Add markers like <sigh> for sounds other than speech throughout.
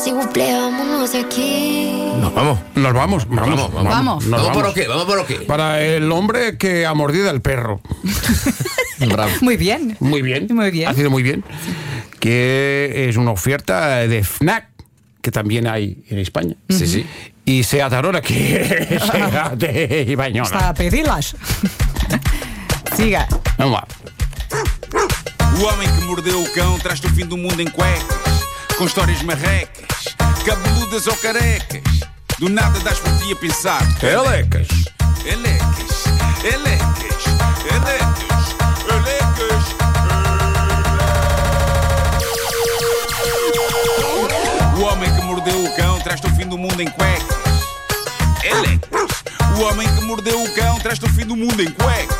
s'il vous plaît, vámonos de aquí. Nos vamos. Nos vamos, vamos, Vamos, vamos. Vamos. nos ¿Vamos por lo qué? ¿Vamos por lo qué? Para el hombre que ha mordido al perro. <laughs> Bravo. Muy bien. Muy bien. Muy bien. Ha sido muy bien. Que es una oferta de FNAC, que también hay en España. Sí, sí. Y Seat Arona, que <laughs> es Seat de Ibañola. Está a pedi-las. <laughs> Siga. Vamos lá. O homem que mordeu o cão traz-te o fim do mundo em cuecas, com histórias marrecas, cabeludas ou carecas. Do nada das por ti a pensar. Elecas. Elecas, elecas, elecas, elecas. O homem que mordeu o cão traz-te o fim do mundo em cuecas. Elecas. O homem que mordeu o cão traz-te o fim do mundo em cuecas.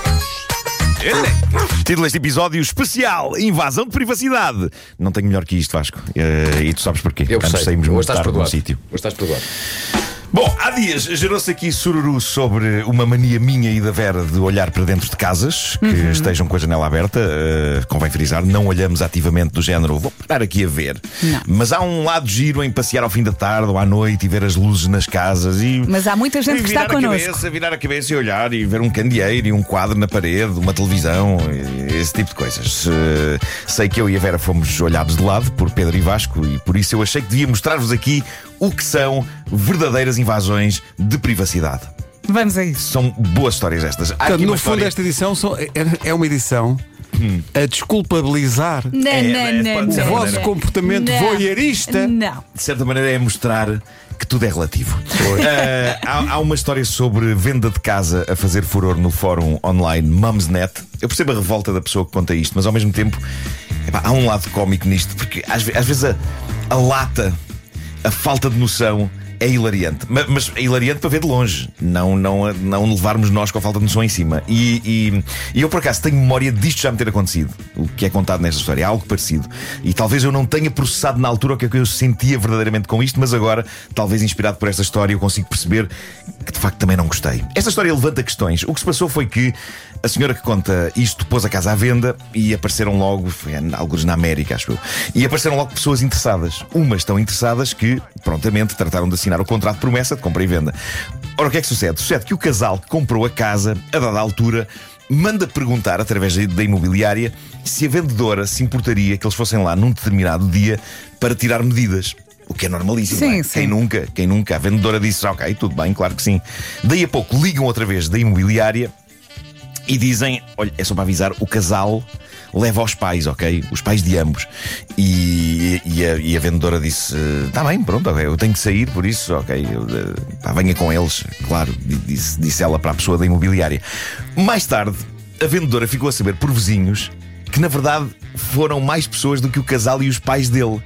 Título deste episódio especial: Invasão de privacidade. Não tenho melhor que isto, Vasco. Eh, e tu sabes porquê. Eu Antes sei. saímos Hoje estás um perdoado. sítio. Hoje estás perdoado. Bom, há dias gerou-se aqui sururu sobre uma mania minha e da Vera de olhar para dentro de casas que Uhum. estejam com a janela aberta. Eh, convém frisar, não olhamos ativamente do género, vou parar aqui a ver. Não. Mas há um lado giro em passear ao fim da tarde ou à noite e ver as luzes nas casas e. Mas há muita gente que está virar a connosco. Cabeça, virar a cabeça e olhar e ver um candeeiro e um quadro na parede, uma televisão, esse tipo de coisas. Eh, sei que eu e a Vera fomos olhados de lado por Pedro e Vasco e por isso eu achei que devia mostrar-vos aqui o que são verdadeiras invasões de privacidade. Vamos a isso. São boas histórias estas. Há Portanto, aqui no uma fundo, história- esta edição só- é, é uma edição a desculpabilizar Não, É, não, é, não, pode o não, vosso não. comportamento Não. voyeurista. Não. de certa maneira, é mostrar que tudo é relativo. Eh, há, há uma história sobre venda de casa a fazer furor no fórum online Mumsnet. Eu percebo a revolta da pessoa que conta isto, mas ao mesmo tempo epá, há um lado cómico nisto, porque às, ve- às vezes a, a lata, a falta de noção. É hilariante, Ma- mas é hilariante para ver de longe, não, não, não levarmos nós com a falta de noção em cima. E, e- e eu, por acaso, tenho memória disto já me ter acontecido, o que é contado nesta história, é algo parecido. E talvez eu não tenha processado na altura o que é que eu sentia verdadeiramente com isto, mas agora, talvez inspirado por esta história, eu consigo perceber que de facto também não gostei. Esta história levanta questões. O que se passou foi que a senhora que conta isto pôs a casa à venda e apareceram logo, foi alguns na América, acho eu, e apareceram logo pessoas interessadas. Umas tão interessadas que, prontamente, trataram de assinar o contrato de promessa de compra e venda. Ora, o que é que sucede? Sucede que o casal que comprou a casa, a dada altura, manda perguntar, através da- imobiliária, se a vendedora se importaria que eles fossem lá num determinado dia para tirar medidas. O que é normalíssimo. Sim, é? sim. Quem nunca, quem nunca. A vendedora disse, ok, tudo bem, claro que sim. Daí a pouco ligam outra vez da imobiliária e dizem: olha, é só para avisar, o casal leva aos pais, ok? Os pais de ambos. E, e a, e a vendedora disse: está bem, pronto, ok, eu tenho que sair, por isso, ok, eu, eh, pá, venha com eles, claro, di- disse, disse ela para a pessoa da imobiliária. Mais tarde, a vendedora ficou a saber por vizinhos que, na verdade, foram mais pessoas do que o casal e os pais dele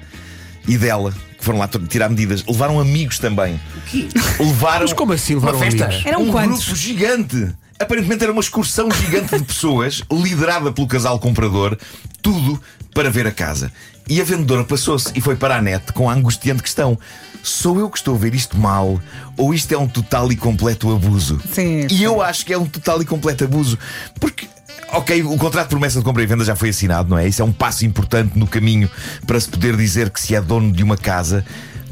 e dela. Que foram lá tirar medidas. Levaram amigos também. O quê? Levaram. Mas como assim levaram Uma festa? amigos? Eram um quantos? grupo gigante. Aparentemente era uma excursão gigante de pessoas, <laughs> liderada pelo casal comprador, tudo para ver a casa. E a vendedora passou-se e foi para a net com a angustiante questão: sou eu que estou a ver isto mal ou isto é um total e completo abuso? Sim, E eu acho que é um total e completo abuso. Porque. Ok, o contrato de promessa de compra e venda já foi assinado, não é? Isso é um passo importante no caminho para se poder dizer que se é dono de uma casa,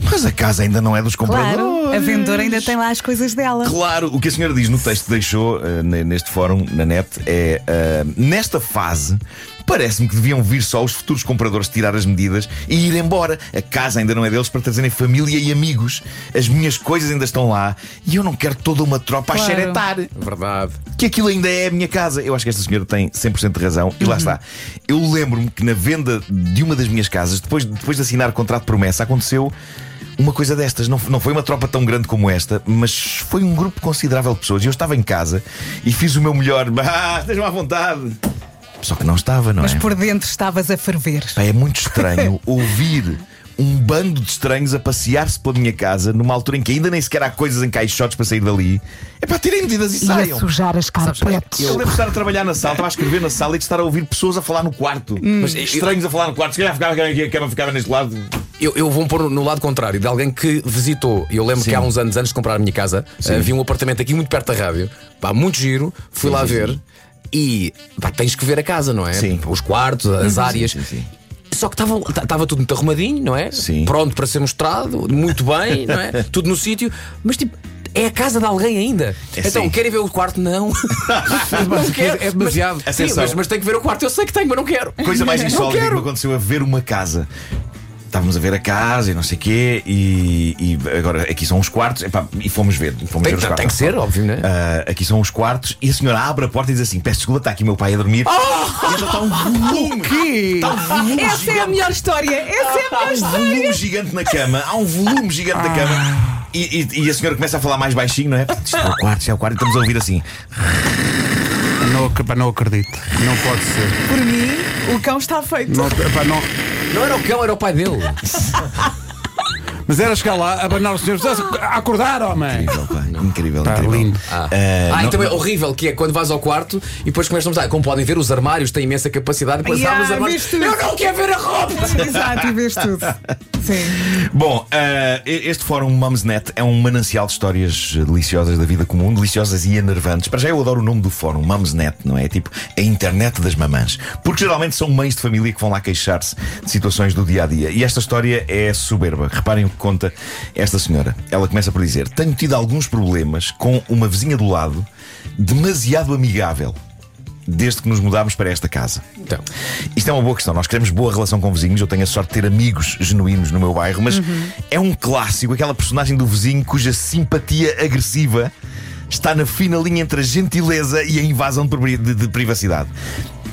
mas a casa ainda não é dos compradores. Claro, a vendedora ainda tem lá as coisas dela. Claro, o que a senhora diz no texto que deixou ne- neste fórum, na net, é eh, nesta fase. Parece-me que deviam vir só os futuros compradores tirar as medidas e ir embora. A casa ainda não é deles para trazerem família e amigos. As minhas coisas ainda estão lá e eu não quero toda uma tropa Claro. a xeretar Verdade. que aquilo ainda é a minha casa. Eu acho que esta senhora tem 100% de razão. E lá está. Eu lembro-me que na venda de uma das minhas casas, depois, depois de assinar o contrato de promessa, aconteceu uma coisa destas. Não, não foi uma tropa tão grande como esta, mas foi um grupo considerável de pessoas. E eu estava em casa e fiz o meu melhor. <laughs> Ah, estejam à vontade. Só que não estava, não Mas é? por dentro estavas a ferver. Pá, é muito estranho <laughs> ouvir um bando de estranhos a passear-se pela minha casa numa altura em que ainda nem sequer há coisas em caixotes para sair dali. É para tirem medidas e E a saiam. sujar as carpetes. Eu lembro de estar a trabalhar na sala, estava a escrever na sala e de estar a ouvir pessoas a falar no quarto. Mas eu- Estranhos a falar no quarto. Se calhar ficava aqui, a cama ficava neste lado. Eu, eu vou pôr no lado contrário de alguém que visitou. Eu lembro que há uns anos, antes de comprar a minha casa, havia um apartamento aqui muito perto da rádio. Pá, muito giro. Fui lá ver. E pá, tens que ver a casa, não é? Sim. Os quartos, as áreas. sim, sim. Só que estava tudo muito arrumadinho, não é? Sim. Pronto para ser mostrado, muito bem, não é? <laughs> tudo no sítio, mas tipo. É a casa de alguém ainda. É então, sim. querem ver o quarto? Não. <laughs> não quero. é demasiado. Mas, sim, mas, mas tem que ver o quarto. Eu sei que tenho, mas não quero. Coisa mais <laughs> insólita que me aconteceu a ver uma casa. Estávamos a ver a casa e não sei o quê, e, e agora aqui são os quartos, epá, e fomos ver. Fomos Tem, ver os tem quartos. que ser, óbvio, não é? Ah, aqui são os quartos e a senhora abre a porta e diz assim: Peço desculpa, está aqui meu pai a dormir. Oh! E então está um volume. Que? Está um volume Essa é a gigante. melhor história. Essa é a Há melhor um história. volume gigante na cama, há um volume gigante na cama. E, e- e a senhora começa a falar mais baixinho, não é? Isto é o quarto, isto é o quarto, e estamos a ouvir assim. Não, não acredito. Não pode ser. Por mim, o cão está feito. Não, pá, não. Não era o cão, era o pai dele. <laughs> Mas era chegar lá, abanar o senhor, a acordar, homem. Incrível, pá, incrível, Pá, incrível. lindo. Ah, Ah, ah não- e também é horrível que é quando vais ao quarto e depois começam a mostrar. Como podem ver, os armários têm imensa capacidade. Depois Yeah, abres os armários. vês tudo. Eu não quero ver a roupa! <laughs> Exato, e vês tudo. <laughs> Sim. Bom, ah, este fórum Mumsnet é um manancial de histórias deliciosas da vida comum, deliciosas e enervantes. Para já eu adoro o nome do fórum, Mumsnet, não é? Tipo a internet das mamãs. Porque geralmente são mães de família que vão lá queixar-se de situações do dia a dia. E esta história é soberba. Reparem o que conta esta senhora. Ela começa por dizer: Tenho tido alguns problemas com uma vizinha do lado demasiado amigável. Desde que nos mudámos para esta casa. Então, Isto é uma boa questão. Nós queremos boa relação com vizinhos. Eu tenho a sorte de ter amigos genuínos no meu bairro, mas é um clássico aquela personagem do vizinho cuja simpatia agressiva está na fina linha entre a gentileza e a invasão de- de privacidade.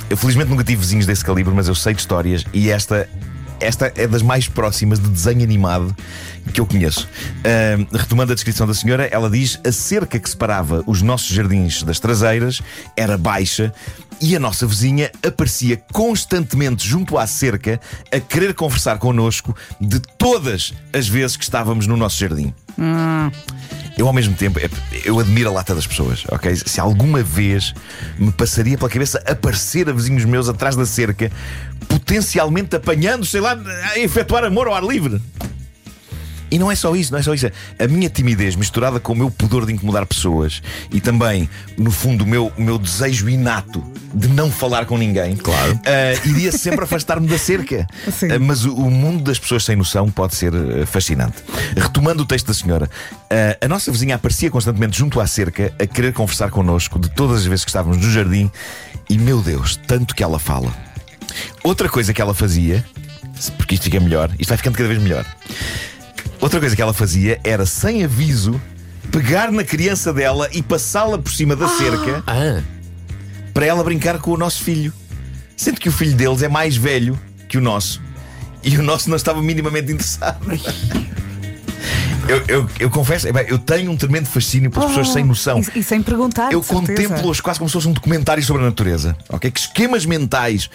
Eu felizmente nunca tive vizinhos desse calibre, mas eu sei de histórias e esta. Esta é das mais próximas de desenho animado que eu conheço. Ahm, retomando a descrição da senhora, ela diz: a cerca que separava os nossos jardins das traseiras era baixa e a nossa vizinha aparecia constantemente junto à cerca a querer conversar connosco de todas as vezes que estávamos no nosso jardim. Eu, ao mesmo tempo, é- eu admiro a lata das pessoas, ok? Se alguma vez me passaria pela cabeça aparecer a vizinhos meus atrás da cerca, potencialmente apanhando, sei lá, a efetuar amor ao ar livre. E não é só isso, não é só isso. A minha timidez misturada com o meu pudor de incomodar pessoas e também, no fundo, o meu, o meu desejo inato de não falar com ninguém, claro, iria sempre afastar-me da cerca. Sim. Ah, mas o, o mundo das pessoas sem noção pode ser ah, fascinante. Retomando o texto da senhora, a nossa vizinha aparecia constantemente junto à cerca a querer conversar connosco de todas as vezes que estávamos no jardim e, meu Deus, tanto que ela fala. Outra coisa que ela fazia, porque isto fica melhor, isto vai ficando cada vez melhor. Outra coisa que ela fazia era, sem aviso, pegar na criança dela e passá-la por cima da cerca ah, para ela brincar com o nosso filho. Sendo que o filho deles é mais velho que o nosso. E o nosso não estava minimamente interessado. Eu, eu, eu confesso, epá, eu tenho um tremendo fascínio pelas pessoas sem noção. E, e sem perguntar. Eu contemplo-as quase como se fosse um documentário sobre a natureza. Ok? Que esquemas mentais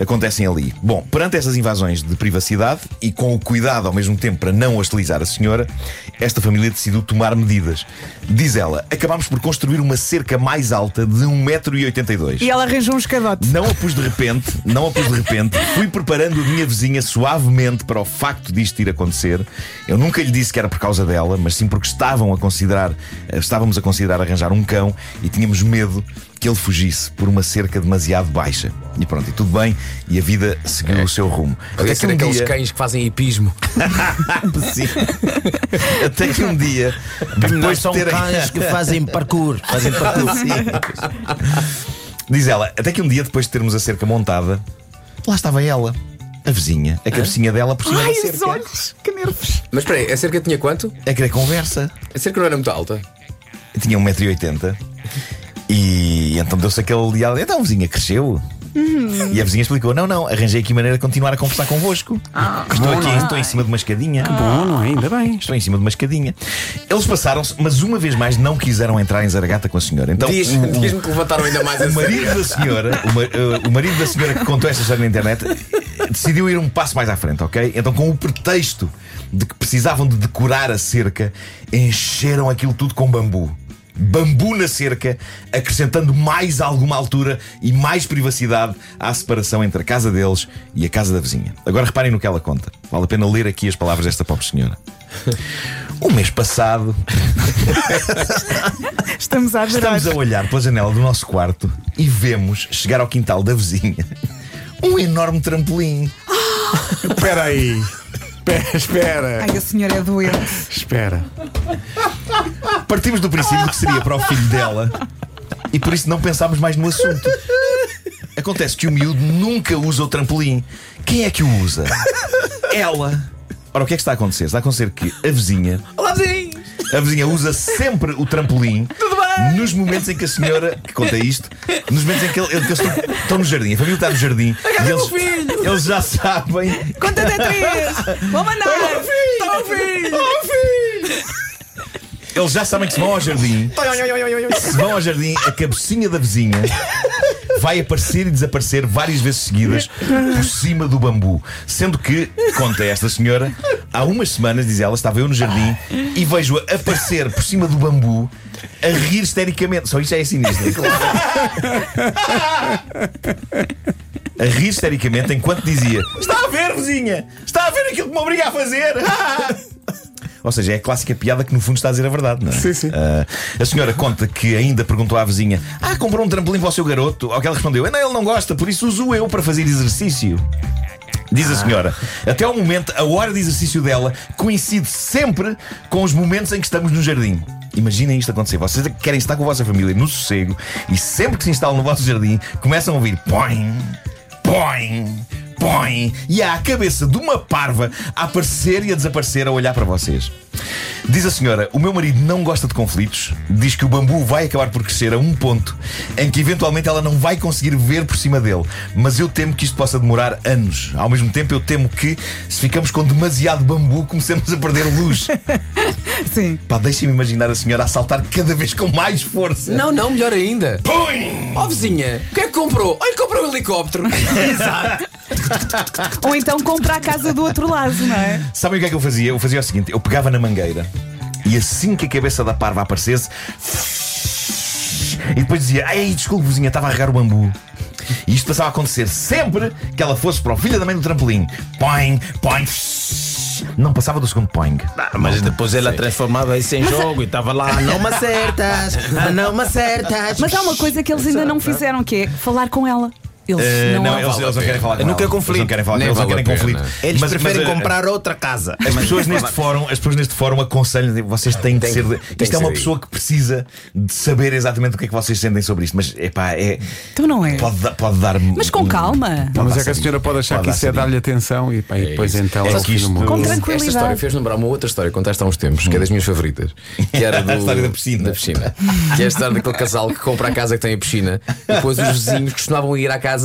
acontecem ali. Bom, perante essas invasões de privacidade e com o cuidado ao mesmo tempo para não hostilizar a senhora, esta família decidiu tomar medidas. Diz ela: acabámos por construir uma cerca mais alta de 1,82m. E ela arranjou um escadote. Não a pus de repente, não a pus de repente. Fui preparando a minha vizinha suavemente para o facto disto ir acontecer. Eu nunca lhe disse que era por causa dela, mas sim porque estavam a considerar, eh, estávamos a considerar arranjar um cão e tínhamos medo que ele fugisse por uma cerca demasiado baixa. E pronto, e tudo bem, e a vida seguiu o seu rumo. Até que um aqueles dia, cães que fazem hipismo. <laughs> Sim. Até que um dia, Não depois são de terem... cães que fazem parkour. Fazem parkour. <laughs> Diz ela, até que um dia depois de termos a cerca montada, lá estava ela, a vizinha, a cabecinha dela por cima Ai, da os cerca. olhos, que nervos. Mas espera aí, a cerca tinha quanto? A querer conversa. A cerca não era muito alta. Tinha 1,80m e então deu-se aquele diálogo. Então a vizinha cresceu. E a vizinha explicou: Não, não, arranjei aqui maneira de continuar a conversar convosco. estou aqui, estou em cima de uma escadinha. Bom, não é? Ainda bem. Estou em cima de uma escadinha. Eles passaram-se, mas uma vez mais não quiseram entrar em zaragata com a senhora. Então, Diz- Diz-me que levantaram ainda mais a o marido da senhora, o, ma- eh, o marido da senhora que contou esta história na internet, decidiu ir um passo mais à frente, ok? Então, com o pretexto de que precisavam de decorar a cerca, encheram aquilo tudo com bambu. Bambu na cerca, acrescentando mais alguma altura e mais privacidade à separação entre a casa deles e a casa da vizinha. Agora reparem no que ela conta. Vale a pena ler aqui as palavras desta pobre senhora. O mês passado, <laughs> Estamos a adorar. Estamos a olhar pela janela do nosso quarto e vemos chegar ao quintal da vizinha um enorme trampolim. Espera aí. Espera, espera. Ai, a senhora é doente. Espera. Partimos do princípio que seria para o filho dela e por isso não pensámos mais no assunto. Acontece que o miúdo nunca usa o trampolim. Quem é que o usa? Ela. Ora, o que é que está a acontecer? Está a acontecer que a vizinha. Olá, vizinhos! A vizinha usa sempre o trampolim nos momentos em que a senhora que conta isto, nos momentos em que, ele- que eles estão, estão no jardim, a família está no jardim e eles, eles já sabem. Conta até três. Vou mandar. Eles já sabem que se vão ao jardim. Se vão ao jardim, a cabecinha da vizinha vai aparecer e desaparecer várias vezes seguidas por cima do bambu. Sendo que, conta esta senhora, há umas semanas, diz ela, estava eu no jardim e vejo-a aparecer por cima do bambu a rir histericamente. Só isto já é sinistro. A rir histericamente enquanto dizia: Está a ver, vizinha? Está a ver aquilo que me obriga a fazer? <laughs> Ou seja, é a clássica piada que no fundo está a dizer a verdade, não é? Sim, sim. Ah, a senhora conta que ainda perguntou à vizinha: Ah, comprou um trampolim para o seu garoto? Ao que ela respondeu: Não, ele não gosta, por isso uso eu para fazer exercício. Diz a senhora, até ao momento, a hora de exercício dela coincide sempre com os momentos em que estamos no jardim. Imaginem isto acontecer. Vocês querem estar com a vossa família no sossego e sempre que se instalam no vosso jardim, começam a ouvir põe, põe, põe e há a cabeça de uma parva a aparecer e a desaparecer a olhar para vocês. Diz a senhora: O meu marido não gosta de conflitos. Diz que o bambu vai acabar por crescer a um ponto em que eventualmente ela não vai conseguir ver por cima dele. Mas eu temo que isto possa demorar anos. Ao mesmo tempo, eu temo que, se ficamos com demasiado bambu, comecemos a perder luz. <laughs> Sim. Pá, deixem-me imaginar a senhora a saltar cada vez com mais força. Não, não, melhor ainda. Põe! Ó vizinha, o que é que comprou? Olha, comprou um helicóptero. <laughs> Ou então compra a casa do outro lado, não é? Sabem o que é que eu fazia? Eu fazia o seguinte: eu pegava na mangueira e assim que a cabeça da parva aparecesse, e depois dizia: Ai, desculpe, vizinha, estava a regar o bambu. E isto passava a acontecer sempre que ela fosse para o filho da mãe do trampolim. Põe, põe. Não passava do segundo põe. Mas depois ela transformava isso em jogo e estava lá, não me acertas, não me acertas. Mas há uma coisa que eles ainda não fizeram, que é falar com ela. Eles Eh, não, não, eles, eles não querem falar com ela. quer conflito. Eles não querem falar com Nem ela, eles não querem conflito. Eles Mas- preferem mas, comprar outra casa. As pessoas neste <laughs> fórum, as pessoas neste fórum aconselham, dizem, vocês têm de ser. tem isto é uma ser pessoa que precisa de saber exatamente o que é que vocês sentem sobre isto. Mas epá, é. Então não é. Pode, pode dar. Mas com calma. Não, mas é que a senhora pode achar Pode que isso é dar-lhe atenção e, pá, e depois isso. então É é isto- mundo. Com Esta tranquilidade. história fez lembrar uma outra história que contaste há uns tempos, que é das minhas favoritas. Que era <laughs> do, A história da piscina. Da piscina. Que é a história daquele casal que compra a casa que tem a piscina e depois os vizinhos costumavam ir à casa,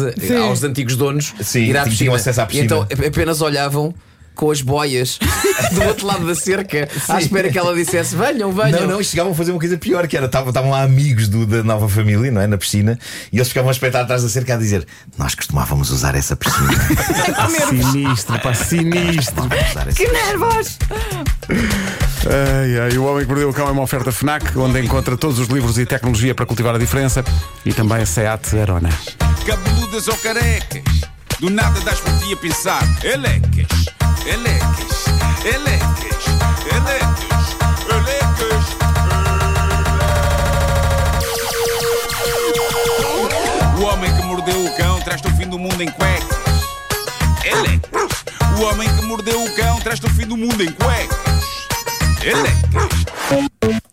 aos antigos donos, Sim, ir à tinham piscina. acesso à piscina. E então ap- apenas olhavam. Com as boias <laughs> do outro lado da cerca, à espera que ela dissesse: venham, venham. Não, não, chegavam a fazer uma coisa pior, que era, estavam lá amigos do- da nova família, não é? Na piscina, e eles ficavam a espreitar atrás da cerca a dizer: Nós costumávamos usar essa piscina. <laughs> Sinistro, pá, sinistro. Que nervos! Ai, ai, o Homem que Mordeu o Cão é uma oferta FNAC, onde encontra todos os livros e tecnologia para cultivar a diferença e também a SEAT Arona. Cabeludas ou carecas, do nada das por ti a pensar. Elecas, elecas, elecas, elecas, elecas. O homem que mordeu o cão traz-te o fim do mundo em cuecas. Elecas. O homem que mordeu o cão traz-te o fim do mundo em cuecas. Elecas.